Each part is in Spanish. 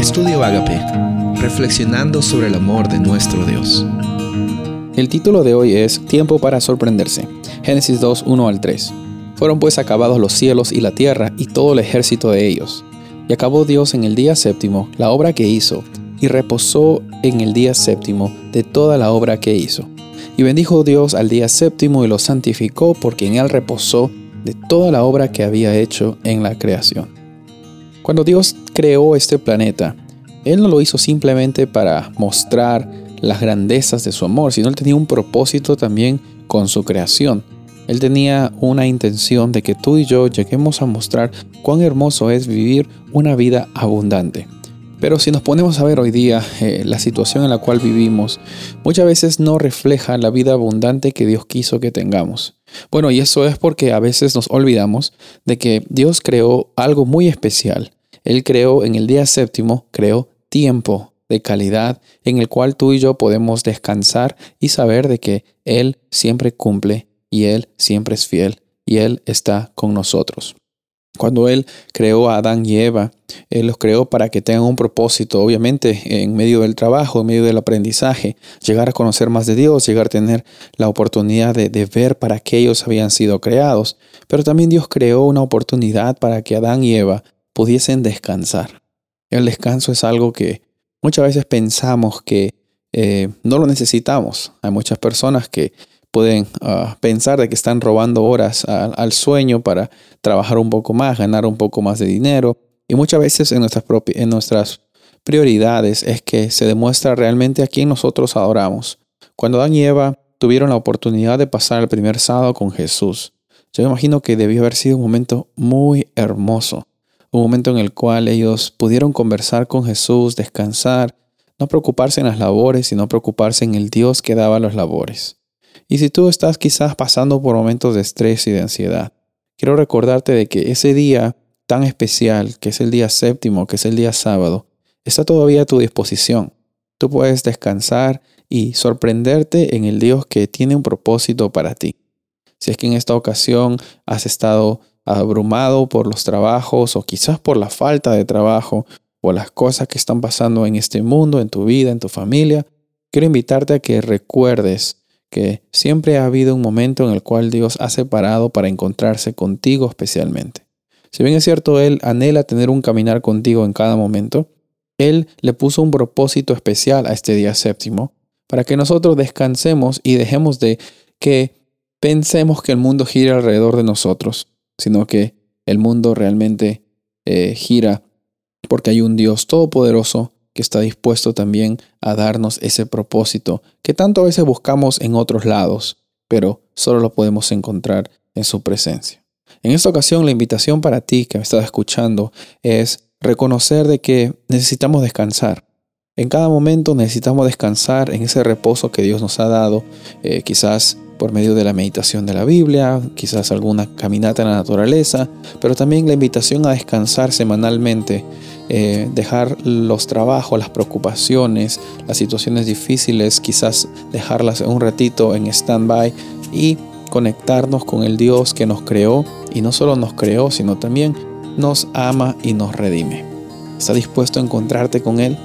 Estudio Agape, reflexionando sobre el amor de nuestro Dios. El título de hoy es Tiempo para sorprenderse. Génesis 2, 1 al 3. Fueron pues acabados los cielos y la tierra y todo el ejército de ellos. Y acabó Dios en el día séptimo la obra que hizo, y reposó en el día séptimo de toda la obra que hizo. Y bendijo Dios al día séptimo y lo santificó porque en él reposó de toda la obra que había hecho en la creación. Cuando Dios creó este planeta, Él no lo hizo simplemente para mostrar las grandezas de su amor, sino Él tenía un propósito también con su creación. Él tenía una intención de que tú y yo lleguemos a mostrar cuán hermoso es vivir una vida abundante. Pero si nos ponemos a ver hoy día eh, la situación en la cual vivimos, muchas veces no refleja la vida abundante que Dios quiso que tengamos. Bueno, y eso es porque a veces nos olvidamos de que Dios creó algo muy especial. Él creó en el día séptimo, creó tiempo de calidad en el cual tú y yo podemos descansar y saber de que Él siempre cumple y Él siempre es fiel y Él está con nosotros. Cuando Él creó a Adán y Eva, Él los creó para que tengan un propósito, obviamente en medio del trabajo, en medio del aprendizaje, llegar a conocer más de Dios, llegar a tener la oportunidad de, ver para qué ellos habían sido creados. Pero también Dios creó una oportunidad para que Adán y Eva pudiesen descansar. El descanso es algo que muchas veces pensamos que eh, no lo necesitamos. Hay muchas personas que pueden ah, pensar de que están robando horas al sueño para trabajar un poco más, ganar un poco más de dinero. Y muchas veces en nuestras, en nuestras prioridades es que se demuestra realmente a quién nosotros adoramos. Cuando Adán y Eva tuvieron la oportunidad de pasar el primer sábado con Jesús, yo me imagino que debió haber sido un momento muy hermoso. Un momento en el cual ellos pudieron conversar con Jesús, descansar, no preocuparse en las labores, sino preocuparse en el Dios que daba las labores. Y si tú estás quizás pasando por momentos de estrés y de ansiedad, quiero recordarte de que ese día tan especial, que es el día séptimo, que es el día sábado, está todavía a tu disposición. Tú puedes descansar y sorprenderte en el Dios que tiene un propósito para ti. Si es que en esta ocasión has estado abrumado por los trabajos o quizás por la falta de trabajo o las cosas que están pasando en este mundo, en tu vida, en tu familia, quiero invitarte a que recuerdes que siempre ha habido un momento en el cual Dios ha separado para encontrarse contigo especialmente. Si bien es cierto, Él anhela tener un caminar contigo en cada momento, Él le puso un propósito especial a este día séptimo para que nosotros descansemos y dejemos de que pensemos que el mundo gira alrededor de nosotros, sino que el mundo realmente eh, gira porque hay un Dios todopoderoso está dispuesto también a darnos ese propósito que tanto a veces buscamos en otros lados, pero solo lo podemos encontrar en su presencia. En esta ocasión la invitación para ti que me estás escuchando es reconocer de que necesitamos descansar. En cada momento necesitamos descansar en ese reposo que Dios nos ha dado, eh, quizás por medio de la meditación de la Biblia, quizás alguna caminata en la naturaleza, pero también la invitación a descansar semanalmente eh, dejar los trabajos, las preocupaciones, las situaciones difíciles, quizás dejarlas un ratito en stand-by y conectarnos con el Dios que nos creó y no solo nos creó, sino también nos ama y nos redime. ¿Está dispuesto a encontrarte con Él?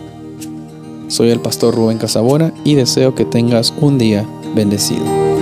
Soy el pastor Rubén Casabona y deseo que tengas un día bendecido.